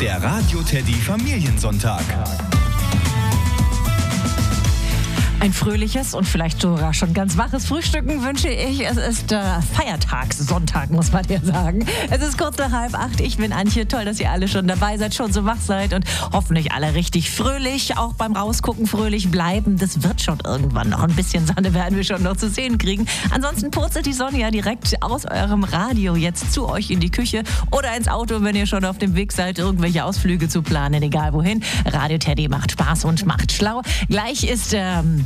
Der Radio Teddy Familiensonntag. Ein fröhliches und vielleicht sogar schon ganz waches Frühstücken wünsche ich. Es ist äh, Feiertagssonntag, muss man ja sagen. Es ist kurz nach halb acht. Ich bin Antje. Toll, dass ihr alle schon dabei seid, schon so wach seid und hoffentlich alle richtig fröhlich. Auch beim Rausgucken fröhlich bleiben. Das wird schon irgendwann noch. Ein bisschen Sonne werden wir schon noch zu sehen kriegen. Ansonsten purzelt die Sonne ja direkt aus eurem Radio jetzt zu euch in die Küche oder ins Auto, wenn ihr schon auf dem Weg seid, irgendwelche Ausflüge zu planen, egal wohin. Radio Teddy macht Spaß und macht schlau. Gleich ist ähm,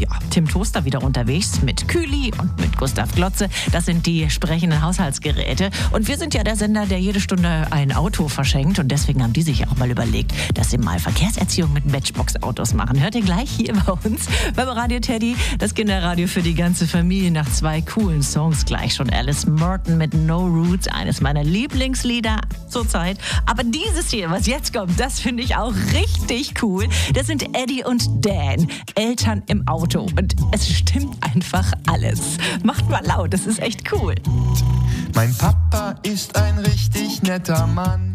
ja, Tim Toaster wieder unterwegs mit Kühli und mit Gustav Glotze. Das sind die sprechenden Haushaltsgeräte. Und wir sind ja der Sender, der jede Stunde ein Auto verschenkt. Und deswegen haben die sich auch mal überlegt, dass sie mal Verkehrserziehung mit Matchbox-Autos machen. Hört ihr gleich hier bei uns beim Radio Teddy, das Kinderradio für die ganze Familie nach zwei coolen Songs. Gleich schon Alice Merton mit No Roots, eines meiner Lieblingslieder zurzeit. Aber dieses hier, was jetzt kommt, das finde ich auch richtig cool. Das sind Eddie und Dan, Eltern im Auto. Und es stimmt einfach alles. Macht mal laut, das ist echt cool. Mein Papa ist ein richtig netter Mann.